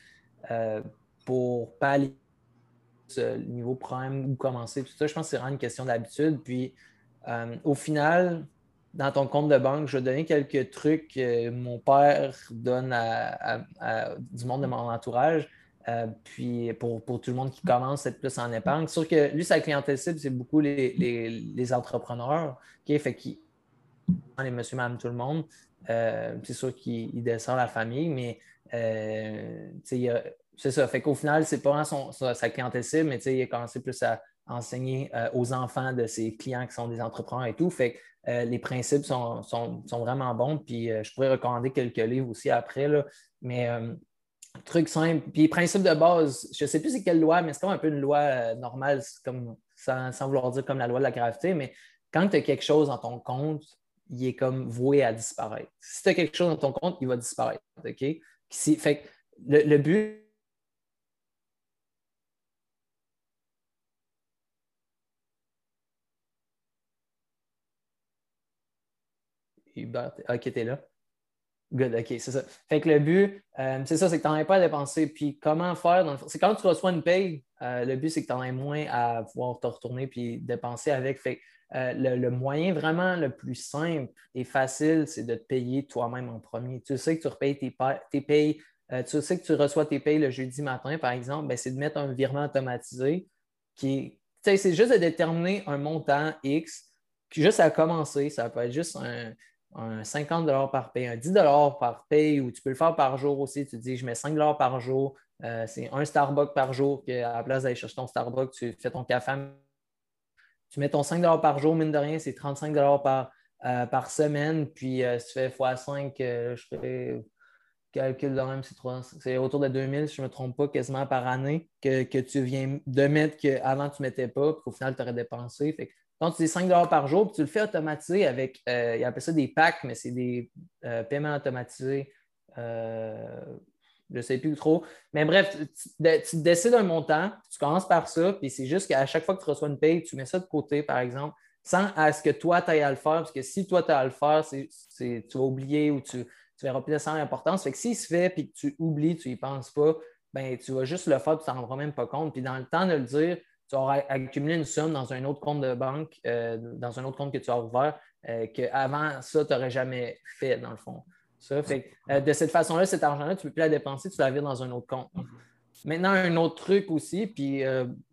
S3: euh, pour pallier ce niveau problème ou commencer, tout ça, je pense que c'est vraiment une question d'habitude. Puis au final, dans ton compte de banque, je vais donner quelques trucs que mon père donne à, du monde de mon entourage. Euh, puis pour, tout le monde qui commence être plus en épargne. Sûr que lui, sa clientèle cible, c'est beaucoup les, entrepreneurs. OK? Fait qu'il les monsieur, madame, tout le monde. Euh, c'est sûr qu'il descend la famille, mais euh, c'est ça. Fait qu'au final, c'est pas son, sa clientèle cible, mais il a commencé plus à enseigner aux enfants de ses clients qui sont des entrepreneurs et tout. Fait euh, les principes sont, vraiment bons. Puis euh, je pourrais recommander quelques livres aussi après. Là. Mais euh, truc simple. Puis principe de base, je ne sais plus c'est quelle loi, mais c'est comme un peu une loi normale, comme, sans, vouloir dire comme la loi de la gravité. Mais quand tu as quelque chose dans ton compte, il est comme voué à disparaître. Si tu as quelque chose dans ton compte, il va disparaître. OK? fait le but, Hubert, ok, t'es là. Good, ok, c'est ça. Fait que le but, euh, c'est ça, c'est que tu n'en as pas à dépenser. Puis comment faire, c'est quand tu reçois une paye, euh, le but, c'est que tu en aies moins à pouvoir te retourner puis dépenser avec. Fait euh, le, moyen vraiment le plus simple et facile, c'est de te payer toi-même en premier. Tu sais que tu repayes tes, tes payes, tu sais que tu reçois tes payes le jeudi matin, par exemple, ben, c'est de mettre un virement automatisé qui c'est juste de déterminer un montant X, puis juste à commencer, ça peut être juste un, un 50 par paye, un 10 par paye, ou tu peux le faire par jour aussi. Tu dis, je mets 5 par jour, euh, c'est un Starbucks par jour, qu'à la place d'aller chercher ton Starbucks, tu fais ton café. Tu mets ton 5 par jour, mine de rien, c'est 35 par, euh, par semaine. Puis euh, si tu fais x5, je ferais calcul de même, c'est autour de 2000, si je ne me trompe pas, quasiment par année que, tu viens de mettre qu'avant tu ne mettais pas, puis qu'au final, tu aurais dépensé. Tu dis 5 par jour, puis tu le fais automatiser avec, euh, ils appellent ça des packs, mais c'est des euh, paiements automatisés. Euh, je ne sais plus trop. Mais bref, tu, décides un montant, tu commences par ça, puis c'est juste qu'à chaque fois que tu reçois une paye, tu mets ça de côté, par exemple, sans à ce que toi, tu ailles à le faire, parce que si toi, tu as à le faire, c'est, tu vas oublier ou tu, tu verras plus de l'importance. Fait que s'il se fait puis que tu oublies, tu n'y penses pas, ben, tu vas juste le faire, tu t'en rendras même pas compte. Puis dans le temps de le dire, tu auras accumulé une somme dans un autre compte de banque, euh, dans un autre compte que tu as ouvert, euh, qu'avant ça, tu n'aurais jamais fait, dans le fond. Ça, fait, euh, de cette façon-là, cet argent-là, tu ne peux plus la dépenser, tu la vires dans un autre compte. Maintenant, un autre truc aussi, puis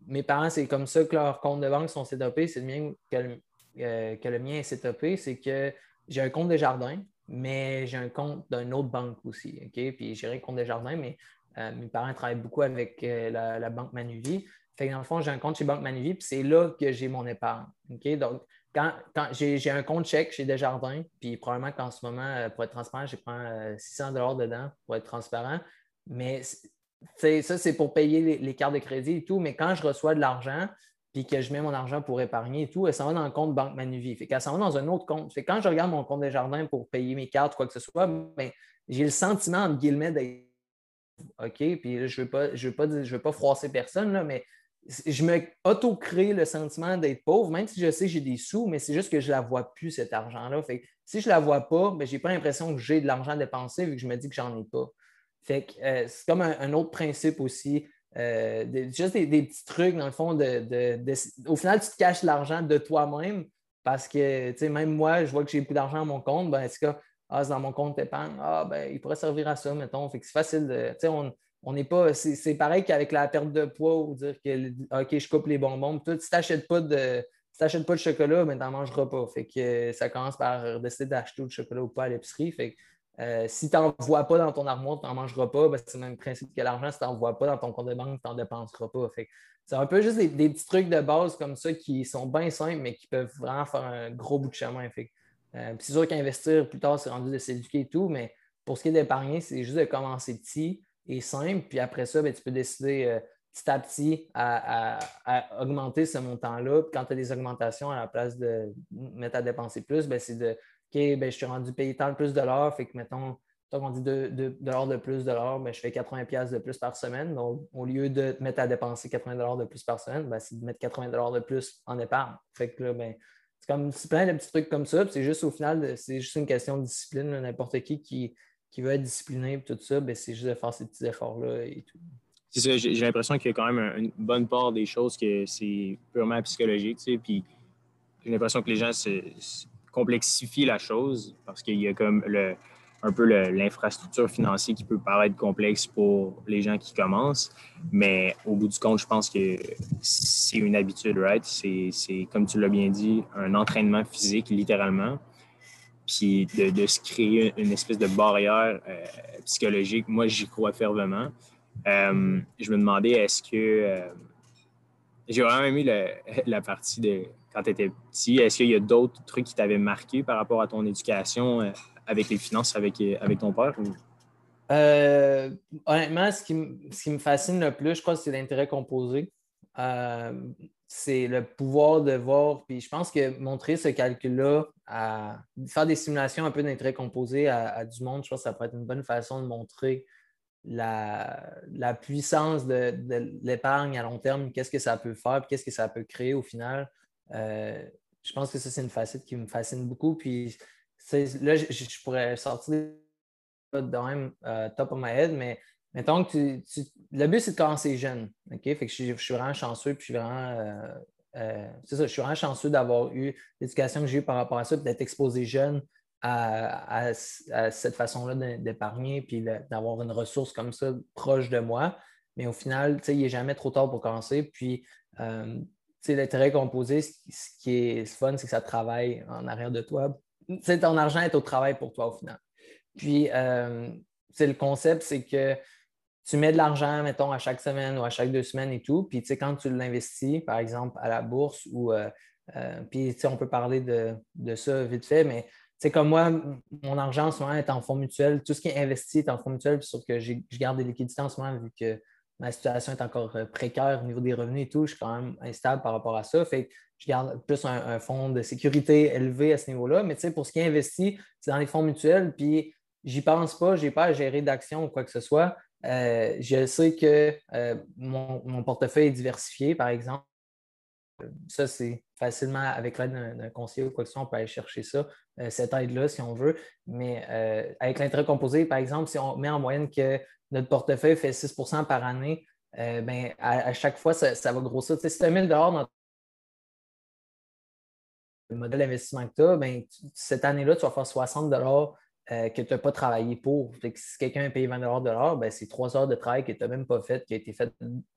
S3: mes parents, c'est comme ça que leurs comptes de banque sont setupés, c'est le mien que le, que le mien est setupé, c'est que j'ai un compte de jardin, mais j'ai un compte d'une autre banque aussi. OK? Puis j'ai un compte de jardin, mais mes parents travaillent beaucoup avec euh, la, banque Manuvie. Dans le fond, j'ai un compte chez Banque Manuvie, puis c'est là que j'ai mon épargne. Donc, quand, j'ai un compte chèque chez Desjardins, puis probablement qu'en ce moment, euh, pour être transparent, je prends 600 dedans pour être transparent. Mais ça, c'est pour payer les, cartes de crédit et tout. Mais quand je reçois de l'argent, puis que je mets mon argent pour épargner et tout, s'en va dans le compte Banque Manuvie. Fait qu'elle va dans un autre compte. Fait quand je regarde mon compte des jardins pour payer mes cartes, quoi que ce soit, ben, j'ai le sentiment, entre guillemets, d'être OK, puis je ne veux, pas, je veux, veux pas froisser personne, là, mais je me auto-crée le sentiment d'être pauvre, même si je sais que j'ai des sous, mais c'est juste que je ne la vois plus, cet argent-là. Fait si je ne la vois pas, ben, je n'ai pas l'impression que j'ai de l'argent dépensé vu que je me dis que j'en ai pas. Fait que euh, c'est comme un, autre principe aussi euh, juste des, petits trucs, dans le fond, de, au final, tu te caches l'argent de toi-même parce que, même moi, je vois que j'ai plus d'argent à mon compte, ben, que, ah, c'est dans mon compte d'épargne, ah, ben, il pourrait servir à ça, mettons. Fait que c'est facile de, on n'est pas, c'est pareil qu'avec la perte de poids ou dire que, OK, je coupe les bonbons, si tu n'achètes pas pas de chocolat, ben, tu n'en mangeras pas. Fait que ça commence par décider d'acheter du chocolat ou pas à l'épicerie. Fait euh, si tu n'en vois pas dans ton armoire, tu n'en mangeras pas. Ben, c'est le même principe que l'argent. Si tu n'en vois pas dans ton compte de banque, tu n'en dépenseras pas. c'est un peu juste des, petits trucs de base comme ça qui sont bien simples, mais qui peuvent vraiment faire un gros bout de chemin. Euh, c'est sûr qu'investir plus tard, c'est rendu de s'éduquer et tout, mais pour ce qui est d'épargner, c'est juste de commencer petit et simple. Puis après ça, ben, tu peux décider euh, petit à petit à, augmenter ce montant-là. quand tu as des augmentations à la place de mettre à dépenser plus, ben, c'est de OK, ben, je suis rendu payé tant de plus de l'heure, fait que mettons, tant qu'on dit 2 de, de, plus de l'heure, je fais 80$ de plus par semaine. Donc, au lieu de mettre à dépenser 80$ de plus par semaine, c'est de mettre 80$ de plus en épargne. Fait que là, ben, c'est comme plein de petits trucs comme ça. C'est juste au final, c'est juste une question de discipline. N'importe qui, qui qui veut être discipliné et tout ça, ben, c'est juste de faire ces petits efforts-là et tout.
S2: C'est ça, j'ai l'impression qu'il y a quand même une bonne part des choses que c'est purement psychologique, tu sais, puis j'ai l'impression que les gens se, complexifie la chose parce qu'il y a comme le, un peu l'infrastructure financière qui peut paraître complexe pour les gens qui commencent, mais au bout du compte, je pense que c'est une habitude, right? C'est, comme tu l'as bien dit, un entraînement physique, littéralement, puis de, se créer une espèce de barrière euh, psychologique. Moi, j'y crois fervement. Euh, je me demandais, est-ce que... Euh, j'ai vraiment aimé [laughs] la partie de quand tu étais petit. Est-ce qu'il y a d'autres trucs qui t'avaient marqué par rapport à ton éducation avec les finances avec, avec ton père?
S3: Honnêtement, ce qui, ce qui, me fascine le plus, je crois, c'est l'intérêt composé. C'est le pouvoir de voir. Puis je pense que montrer ce calcul-là, faire des simulations un peu d'intérêt composé à, du monde, je pense que ça pourrait être une bonne façon de montrer la, la puissance de, de l'épargne à long terme, qu'est-ce que ça peut faire, qu'est-ce que ça peut créer au final. Euh, je pense que ça, c'est une facette qui me fascine beaucoup. Puis là, je, pourrais sortir de même euh, top of my head, mais mettons que tu, le but, c'est de commencer jeune. OK? Fait que je, suis vraiment chanceux, puis. Euh, ça, je suis vraiment chanceux d'avoir eu l'éducation que j'ai eue par rapport à ça, d'être exposé jeune à, cette façon-là d'épargner, puis d'avoir une ressource comme ça proche de moi. Mais au final, il n'est jamais trop tard pour commencer. Puis, l'intérêt composé, ce qui est fun, c'est que ça travaille en arrière de toi ton argent est au travail pour toi au final. Puis, euh, le concept, c'est que tu mets de l'argent, mettons, à chaque semaine ou à chaque deux semaines et tout. Puis, tu sais, quand tu l'investis, par exemple, à la bourse ou. Euh, euh, puis, tu sais, on peut parler de, de, ça vite fait, mais c'est comme moi, mon argent en ce moment est en fonds mutuel. Tout ce qui est investi est en fonds mutuel, sauf que je garde des liquidités en ce moment vu que ma situation est encore précaire au niveau des revenus et tout. Je suis quand même instable par rapport à ça. Fait que je garde plus un, fonds de sécurité élevé à ce niveau-là. Mais tu sais, pour ce qui est investi, c'est dans les fonds mutuels. Puis j'y pense pas, je n'ai pas à gérer d'actions ou quoi que ce soit. Euh, je sais que euh, mon, portefeuille est diversifié, par exemple. Ça, c'est facilement avec l'aide d'un conseiller ou quoi que ce soit, on peut aller chercher ça, euh, cette aide-là, si on veut. Mais avec l'intérêt composé, par exemple, si on met en moyenne que notre portefeuille fait 6% par année, ben, à, chaque fois, ça, va grossir. si tu as 1000 dans le modèle d'investissement que tu as, ben, cette année-là, tu vas faire 60 euh, que tu n'as pas travaillé pour. si quelqu'un a payé 20 ben, c'est trois heures de travail que tu n'as même pas fait, qui a été fait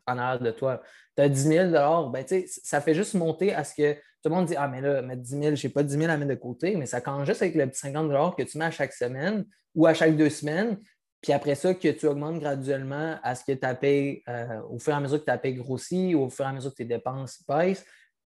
S3: en arrière de toi. Tu as 10 000 ben, ça fait juste monter à ce que tout le monde dit Ah, mais là, mettre 10 000, je n'ai pas 10 000 à mettre de côté, mais ça commence juste avec le petit 50 que tu mets à chaque semaine ou à chaque deux semaines. Puis après ça, que tu augmentes graduellement à ce que tu as payé euh, au fur et à mesure que ta paye grossit, ou au fur et à mesure que tes dépenses baissent.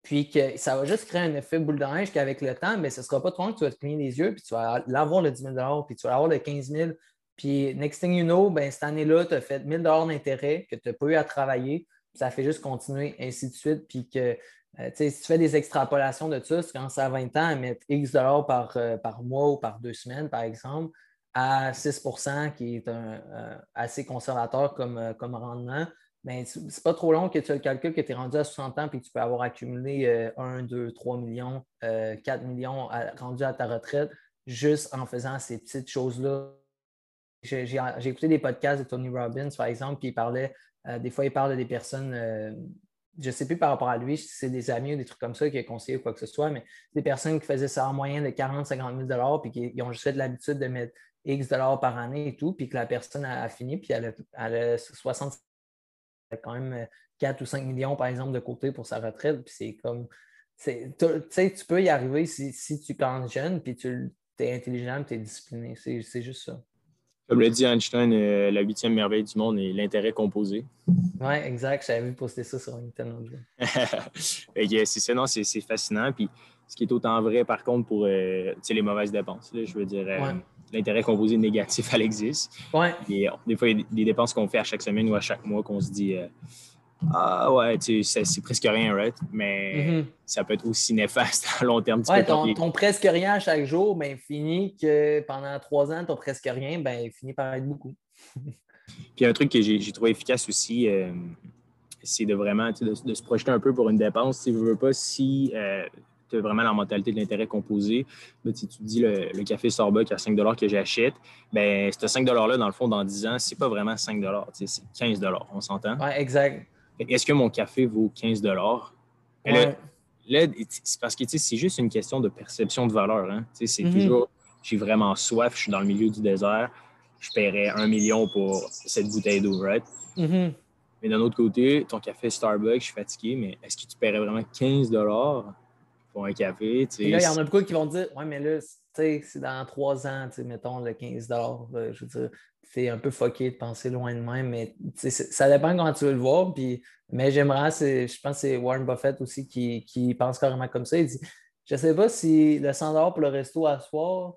S3: Puis que ça va juste créer un effet boule de neige qu'avec le temps, mais ce ne sera pas trop long que tu vas te cligner les yeux, puis tu vas l'avoir le 10 000 puis tu vas avoir le 15 000 Puis next thing you know, ben, cette année-là, tu as fait 1 000 d'intérêt que tu n'as pas eu à travailler. ça fait juste continuer, ainsi de suite. Puis que euh, si tu fais des extrapolations de ça, tu commences à 20 ans à mettre X dollars par, euh, par mois ou par deux semaines, par exemple, à 6% qui est un, euh, assez conservateur comme, comme rendement, mais c'est pas trop long que tu as le calcul que tu es rendu à 60 ans et que tu peux avoir accumulé 1, 2, 3 millions, 4 euh, millions rendu à ta retraite juste en faisant ces petites choses-là. J'ai écouté des podcasts de Tony Robbins, par exemple, puis il parlait, euh, des fois, il parle des personnes, euh, je ne sais plus par rapport à lui, si c'est des amis ou des trucs comme ça qui a conseillé ou quoi que ce soit, mais des personnes qui faisaient ça en moyenne de 40, 50 000 puis qui ont juste de l'habitude de mettre X dollars par année et tout, puis que la personne a, fini, puis elle a, elle a 60 quand même 4 euh, ou 5 millions, par exemple, de côté pour sa retraite. Puis c'est comme. Tu sais, tu peux y arriver si, tu commences jeune, puis tu es intelligent, tu es discipliné. C'est juste ça.
S2: Comme le dit Einstein, euh, la huitième merveille du monde est l'intérêt composé.
S3: Oui, exact. J'avais vu poster ça sur LinkedIn. [laughs]
S2: c'est ça, non, c'est fascinant. Puis ce qui est autant vrai, par contre, pour euh, les mauvaises dépenses. je veux dire, l'intérêt composé négatif, [laughs] elle existe.
S3: Ouais.
S2: Et, des fois, il y a des dépenses qu'on fait à chaque semaine ou à chaque mois qu'on se dit euh, Ah ouais, c'est presque rien, right? Mais mm-hmm. ça peut être aussi néfaste [laughs] à long terme.
S3: Ouais, ton, ton, presque rien à chaque jour, ben, finit que pendant trois ans, ton presque rien, ben, finit par être beaucoup. [laughs]
S2: Puis un truc que j'ai trouvé efficace aussi, euh, c'est de vraiment de, se projeter un peu pour une dépense. Si ne veux pas, si euh, tu as vraiment la mentalité de l'intérêt composé. Ben, tu dis le, café Starbucks à 5 que j'achète, ben, ce 5 $-là, dans le fond, dans 10 ans, c'est pas vraiment 5 c'est 15 on s'entend?
S3: Oui, exact.
S2: Est-ce que mon café vaut 15 ouais. Là, c'est parce que c'est juste une question de perception de valeur. Hein? C'est mm-hmm. toujours, j'ai vraiment soif, je suis dans le milieu du désert, je paierais un million pour cette bouteille d'eau, right?
S3: Mm-hmm.
S2: Mais d'un autre côté, ton café Starbucks, je suis fatigué, mais est-ce que tu paierais vraiment 15 pour un café.
S3: là, il y en a beaucoup qui vont dire Ouais, mais là, c'est dans trois ans, mettons le 15 Je veux dire, c'est un peu fucké de penser loin de même, mais ça dépend comment tu veux le voir. Puis, mais j'aimerais, je pense que c'est Warren Buffett aussi qui, qui, pense carrément comme ça. Il dit Je ne sais pas si le 100 pour le resto à soir,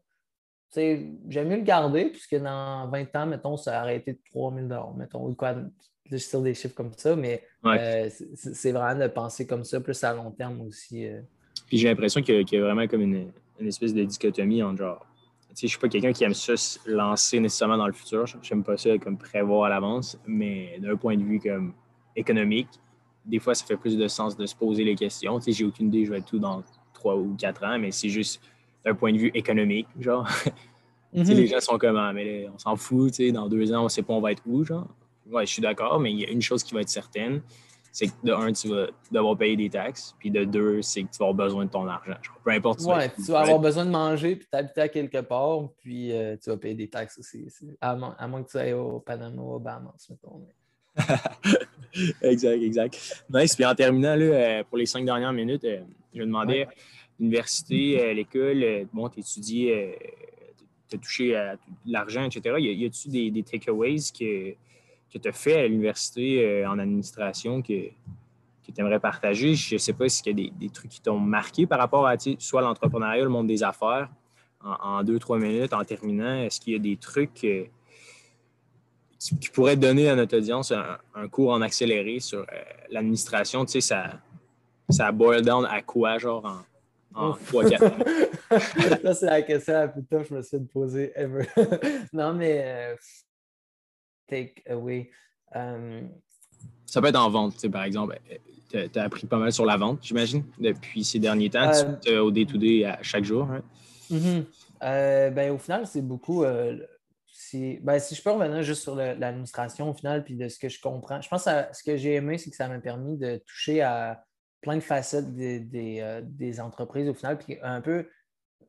S3: j'aime mieux le garder, puisque dans 20 ans, mettons, ça a arrêté de 3000 mettons, ou quoi, sur des chiffres comme ça, mais euh, c'est vraiment de penser comme ça, plus à long terme aussi. Euh.
S2: Puis j'ai l'impression qu'il y, a vraiment comme une, espèce de dichotomie entre genre. Tu sais, je suis pas quelqu'un qui aime ça se lancer nécessairement dans le futur. J'aime pas ça comme prévoir à l'avance, mais d'un point de vue comme économique, des fois, ça fait plus de sens de se poser les questions. Tu sais, j'ai aucune idée, je vais être tout dans trois ou quatre ans, mais c'est juste d'un point de vue économique, genre. [laughs] tu sais, les gens sont comme, ah, mais on s'en fout, tu sais, dans deux ans, on sait pas on va être où, genre. Ouais, je suis d'accord, mais il y a une chose qui va être certaine, c'est que de un, tu vas devoir payer des taxes, puis de deux, c'est que tu vas avoir besoin de ton argent. Peu importe.
S3: Tu, ouais, tu vas avoir besoin de manger, puis t'habiter à quelque part, puis euh, tu vas payer des taxes aussi. À, moins que tu ailles au Panama ou au Bahamas, mettons. [laughs]
S2: exact, exact. Nice. Puis en terminant, là, euh, pour les cinq dernières minutes, euh, je vais demander l'université, à l'école, bon, tu étudies, tu as touché à l'argent, etc. Y a-tu des, des takeaways que, que tu as fait à l'université en administration que, que tu aimerais partager? Je ne sais pas s'il y a des, trucs qui t'ont marqué par rapport à soit l'entrepreneuriat, le monde des affaires, en, deux, trois minutes, en terminant. Est-ce qu'il y a des trucs qui, pourraient donner à notre audience un, cours en accéléré sur euh, l'administration? Tu sais, ça, ça boil down à quoi, genre en, en 3-4 [laughs]
S3: Ça, c'est la question la plus tough je me suis posée ever. [laughs] non, mais euh, take away. Um,
S2: ça peut être en vente, par exemple. Tu as, appris pas mal sur la vente, j'imagine, depuis ces derniers temps, euh, au day-to-day à chaque jour. Hein?
S3: Euh, ben, au final, c'est beaucoup. Euh, ben, si je peux revenir juste sur l'administration au final, puis de ce que je comprends, je pense que ce que j'ai aimé, c'est que ça m'a permis de toucher à plein de facettes des, entreprises au final, puis un peu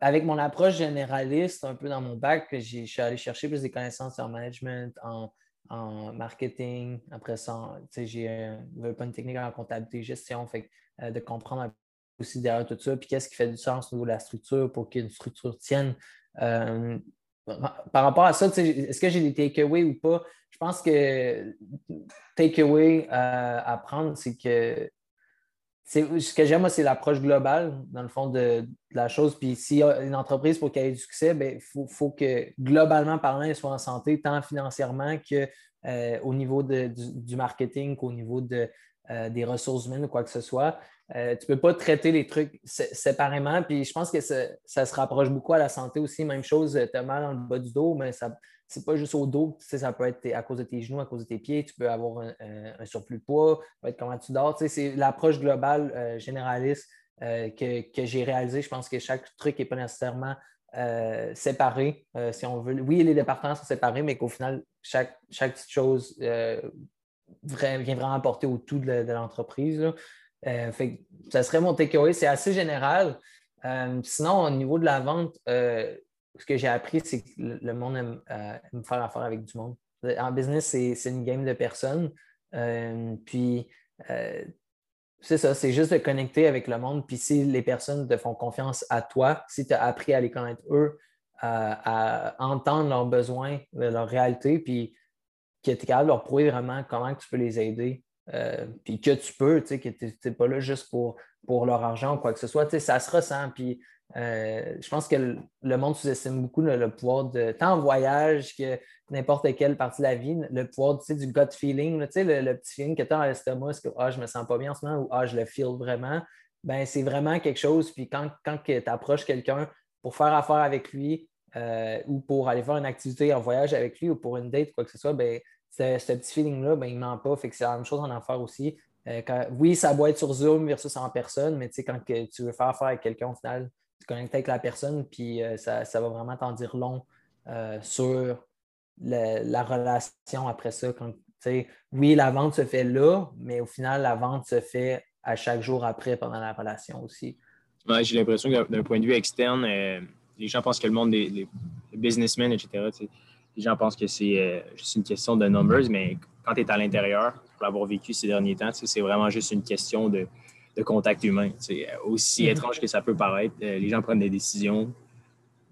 S3: avec mon approche généraliste, un peu dans mon bac, je suis allé chercher plus des connaissances en management, en, en marketing. Après ça, j'ai pas une technique en comptabilité, gestion, fait euh, de comprendre aussi derrière tout ça, puis qu'est-ce qui fait du sens au niveau de la structure pour qu'une structure tienne. Euh, par rapport à ça, est-ce que j'ai des takeaways ou pas? Je pense que takeaway euh, à prendre, c'est que ce que j'aime, moi, c'est l'approche globale, dans le fond, de, la chose. Puis s'il y a une entreprise pour qu'elle ait du succès, il ben, faut, que globalement parlant, elle soit en santé, tant financièrement qu'au euh, niveau du, marketing qu'au niveau de, euh, des ressources humaines ou quoi que ce soit. Euh, tu ne peux pas traiter les trucs séparément. Puis je pense que ça, se rapproche beaucoup à la santé aussi. Même chose, tu as mal dans le bas du dos, mais ça c'est pas juste au dos. ça peut être à cause de tes genoux, à cause de tes pieds. Tu peux avoir un, surplus de poids, ça peut être comment tu dors. c'est l'approche globale, euh, généraliste euh, que, j'ai réalisé. Je pense que chaque truc n'est pas nécessairement euh, séparé, si on veut. Oui, les départements sont séparés, mais qu'au final, chaque, chaque petite chose vient vraiment apporter au tout de, l'entreprise. ça serait mon takeaway. C'est assez général. sinon, au niveau de la vente, ce que j'ai appris, c'est que le monde aime, euh, faire affaire avec du monde. En business, c'est une game de personnes. Euh, puis, euh, c'est ça, c'est juste de connecter avec le monde. Puis, si les personnes te font confiance à toi, si tu as appris à les connaître eux, à entendre leurs besoins, leur réalité, puis que tu es capable de leur prouver vraiment comment tu peux les aider, puis que tu peux, tu sais, que tu n'es pas là juste pour, pour leur argent ou quoi que ce soit, tu sais, ça se ressent. Puis euh, je pense que le, monde sous-estime beaucoup le, pouvoir de, tant en voyage que n'importe quelle partie de la vie, le pouvoir du gut feeling, le, petit feeling que tu as dans l'estomac, que ah, je me sens pas bien en ce moment ou ah, je le feel vraiment, ben, c'est vraiment quelque chose. Puis quand, quand tu approches quelqu'un pour faire affaire avec lui euh, ou pour aller faire une activité en voyage avec lui ou pour une date, quoi que ce soit, ben, ce, petit feeling-là, ben, il ne ment pas. Fait que c'est la même chose en affaires aussi. Euh, oui, ça doit être sur Zoom versus en personne, mais quand tu veux faire affaire avec quelqu'un, au final, connecter avec la personne, puis euh, ça, va vraiment t'en dire long euh, sur la relation après ça. Quand, oui, la vente se fait là, mais au final, la vente se fait à chaque jour après pendant la relation aussi.
S2: J'ai l'impression que d'un point de vue externe, euh, les gens pensent que le monde des businessmen, etc., les gens pensent que c'est juste une question de numbers, mais quand tu es à l'intérieur, pour l'avoir vécu ces derniers temps, c'est vraiment juste une question de, de contact humain. C'est aussi mhm. étrange que ça peut paraître, euh, les gens prennent des décisions,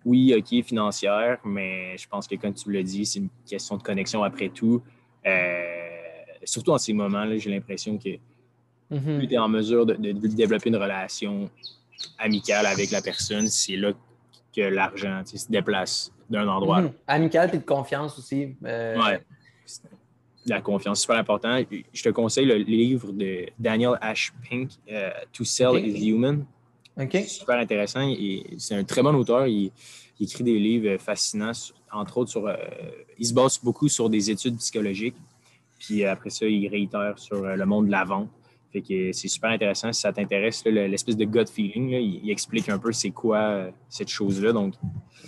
S2: oui, OK, financières, mais je pense que comme tu le dis, c'est une question de connexion après tout. Euh, surtout en ces moments-là, j'ai l'impression que mhm. plus tu es en mesure de, développer une relation amicale avec la personne, c'est là que l'argent se déplace d'un endroit à
S3: l'autre. Amical et de confiance aussi.
S2: Euh, ouais la confiance, super important. Je te conseille le livre de Daniel Ash Pink, euh, To Sell is Human.
S3: Okay.
S2: Super intéressant. C'est un très bon auteur. Il, écrit des livres fascinants, entre autres sur. Euh, il se base beaucoup sur des études psychologiques. Puis après ça, il réitère sur euh, le monde de la vente. Fait que c'est super intéressant. Si ça t'intéresse, l'espèce de gut feeling, il, explique un peu c'est quoi cette chose-là. Donc,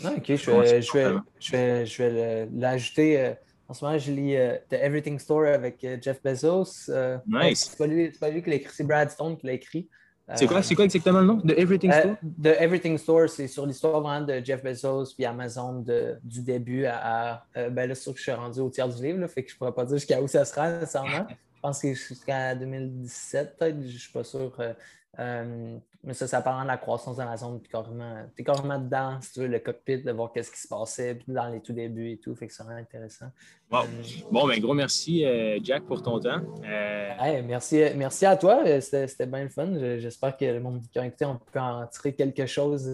S3: ah, OK, je vais, je vais, je vais l'ajouter en ce moment, je lis euh, The Everything Store avec euh, Jeff Bezos. Euh,
S2: nice.
S3: C'est pas, lui, pas lui qui l'a écrit, c'est Brad Stone qui l'a écrit.
S2: C'est quoi, quoi, exactement le nom? The Everything Store?
S3: The Everything Store, c'est sur l'histoire vraiment de Jeff Bezos puis Amazon de, du début à. ben là, c'est sûr que je suis rendu au tiers du livre, là, fait que je ne pourrais pas dire jusqu'à où ça sera nécessairement. [laughs] pense que jusqu'à 2017, peut-être, je ne suis pas sûr. Euh, mais ça, ça parle de la croissance d'Amazon. Tu es carrément dedans, si tu veux, le cockpit, de voir qu'est-ce qui se passait dans les tout débuts et tout. Fait que c'est vraiment intéressant.
S2: Wow. bon, ben gros merci, Jack, pour ton temps.
S3: merci, merci à toi. C'était bien le fun. J'espère que le monde qui a écouté, on peut en tirer quelque chose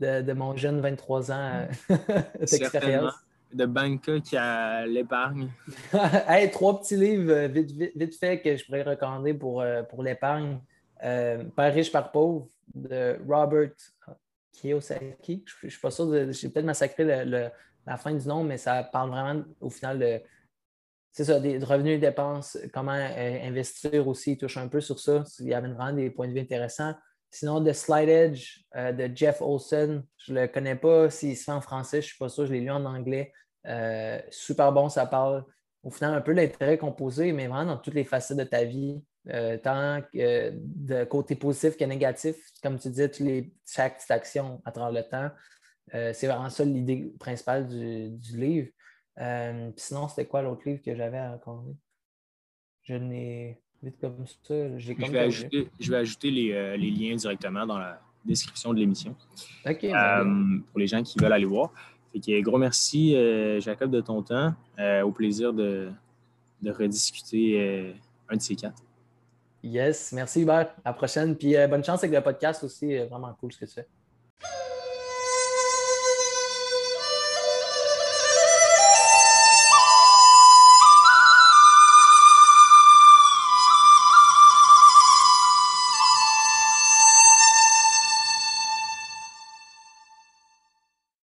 S3: de, mon jeune 23 ans [laughs]
S2: d'expérience de banque qui a l'épargne? [laughs]
S3: hey, trois petits livres euh, vite, vite, fait que je pourrais recommander pour, euh, pour l'épargne. Euh, Père riche, par pauvre de Robert Kiyosaki. Je ne suis pas sûr, de, j'ai peut-être massacré la fin du nom, mais ça parle vraiment au final de, ça, des revenus et dépenses, comment investir aussi, il touche un peu sur ça. Il y avait vraiment des points de vue intéressants. Sinon, The Slide Edge de Jeff Olson, je ne le connais pas s'il se fait en français, je ne suis pas sûr, je l'ai lu en anglais. Euh, super bon, ça parle au final un peu d'intérêt composé, mais vraiment dans toutes les facettes de ta vie, euh, tant de côté positif que négatif. Comme tu disais, les, chaque action à travers le temps. Euh, c'est vraiment ça l'idée principale du, livre. sinon, c'était quoi l'autre livre que j'avais à raconter? Je n'ai vite comme ça.
S2: je, vais ajouter, je, vais ajouter, les, liens directement dans la description de l'émission. Ben pour les gens qui veulent aller voir gros merci, euh, Jacob, de ton temps. Euh, au plaisir de, rediscuter euh, un de ces quatre.
S3: Yes, merci Hubert. À la prochaine. Puis bonne chance avec le podcast aussi. Vraiment cool ce que tu fais.